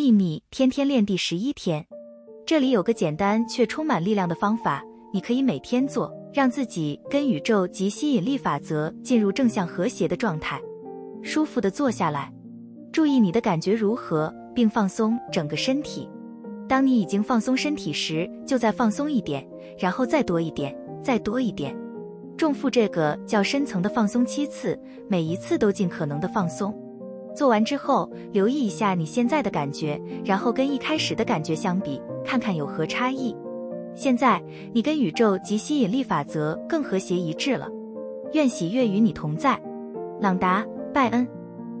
秘密天天练第十一天，这里有个简单却充满力量的方法，你可以每天做，让自己跟宇宙及吸引力法则进入正向和谐的状态。舒服的坐下来，注意你的感觉如何，并放松整个身体。当你已经放松身体时，就再放松一点，然后再多一点，再多一点。重复这个较深层的放松七次，每一次都尽可能的放松。做完之后，留意一下你现在的感觉，然后跟一开始的感觉相比，看看有何差异。现在你跟宇宙及吸引力法则更和谐一致了。愿喜悦与你同在，朗达·拜恩。